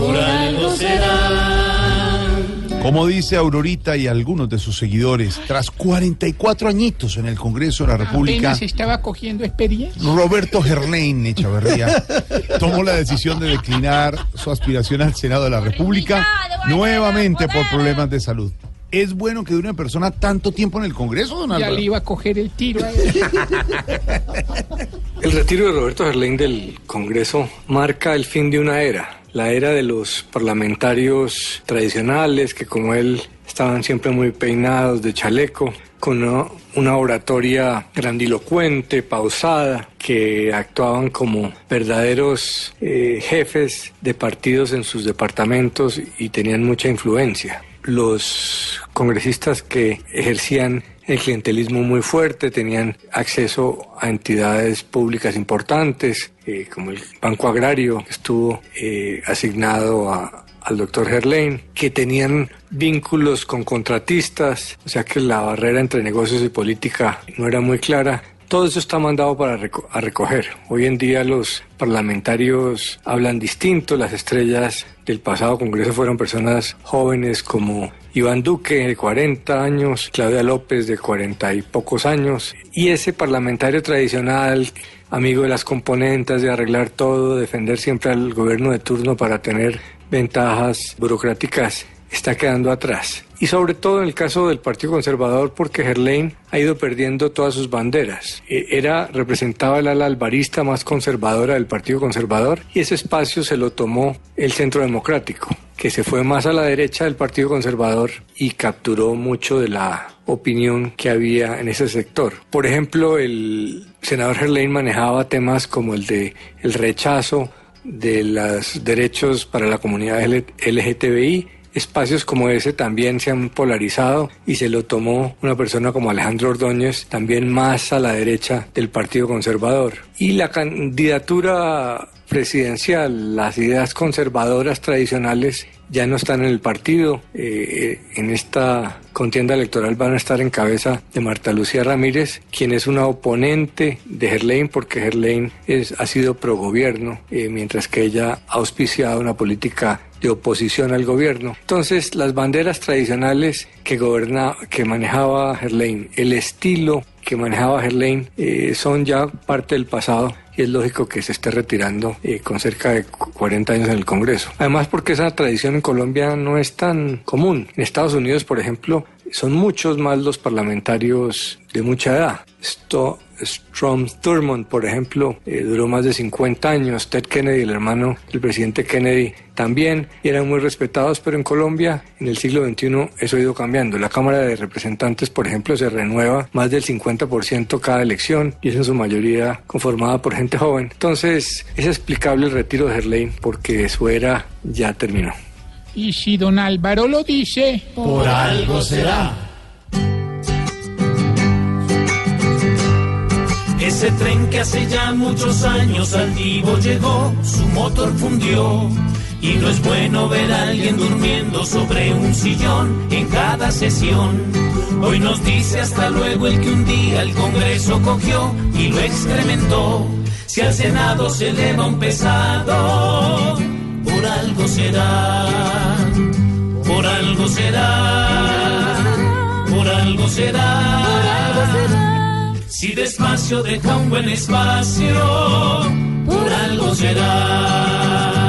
Por algo será. Como dice Aurorita y algunos de sus seguidores, tras 44 añitos en el Congreso de la República, estaba cogiendo experiencia. Roberto Gerlain Echavarría tomó la decisión de declinar su aspiración al Senado de la República nuevamente por problemas de salud. ¿Es bueno que dure una persona tanto tiempo en el Congreso, don Ya Álvaro? le iba a coger el tiro. a él. El retiro de Roberto Gerlain del Congreso marca el fin de una era, la era de los parlamentarios tradicionales que como él estaban siempre muy peinados de chaleco, con una, una oratoria grandilocuente, pausada, que actuaban como verdaderos eh, jefes de partidos en sus departamentos y tenían mucha influencia. Los congresistas que ejercían el clientelismo muy fuerte, tenían acceso a entidades públicas importantes, eh, como el Banco Agrario, que estuvo eh, asignado a- al doctor Gerlain, que tenían vínculos con contratistas, o sea que la barrera entre negocios y política no era muy clara. Todo eso está mandado para reco- a recoger. Hoy en día los parlamentarios hablan distinto, las estrellas del pasado Congreso fueron personas jóvenes como Iván Duque, de 40 años, Claudia López, de 40 y pocos años, y ese parlamentario tradicional, amigo de las componentes, de arreglar todo, defender siempre al gobierno de turno para tener ventajas burocráticas, está quedando atrás. Y sobre todo en el caso del Partido Conservador, porque Gerlain ha ido perdiendo todas sus banderas. Eh, Era, representaba el ala albarista más conservadora del Partido Conservador y ese espacio se lo tomó el Centro Democrático, que se fue más a la derecha del Partido Conservador y capturó mucho de la opinión que había en ese sector. Por ejemplo, el senador Gerlain manejaba temas como el de el rechazo de los derechos para la comunidad LGTBI. Espacios como ese también se han polarizado y se lo tomó una persona como Alejandro Ordóñez, también más a la derecha del Partido Conservador. Y la candidatura presidencial, las ideas conservadoras tradicionales ya no están en el partido. Eh, en esta contienda electoral van a estar en cabeza de Marta Lucía Ramírez, quien es una oponente de Gerlain, porque Gerlain ha sido pro gobierno, eh, mientras que ella ha auspiciado una política de oposición al gobierno. Entonces, las banderas tradicionales que, goberna, que manejaba Gerlain, el estilo que manejaba Gerlain, eh, son ya parte del pasado y es lógico que se esté retirando eh, con cerca de cu- 40 años en el Congreso. Además, porque esa tradición en Colombia no es tan común. En Estados Unidos, por ejemplo, son muchos más los parlamentarios de mucha edad. Esto, Strom Thurmond, por ejemplo, eh, duró más de 50 años. Ted Kennedy, el hermano del presidente Kennedy, también y eran muy respetados, pero en Colombia, en el siglo XXI, eso ha ido cambiando. La Cámara de Representantes, por ejemplo, se renueva más del 50% cada elección y es en su mayoría conformada por gente joven. Entonces, es explicable el retiro de Gerlain porque su era ya terminó. Y si don Álvaro lo dice, Por algo será. Ese tren que hace ya muchos años al vivo llegó, su motor fundió. Y no es bueno ver a alguien durmiendo sobre un sillón en cada sesión. Hoy nos dice hasta luego el que un día el Congreso cogió y lo excrementó. Si al Senado se eleva un pesado, por algo será, por algo será, por algo será. Si despacio deja un buen espacio, por algo será.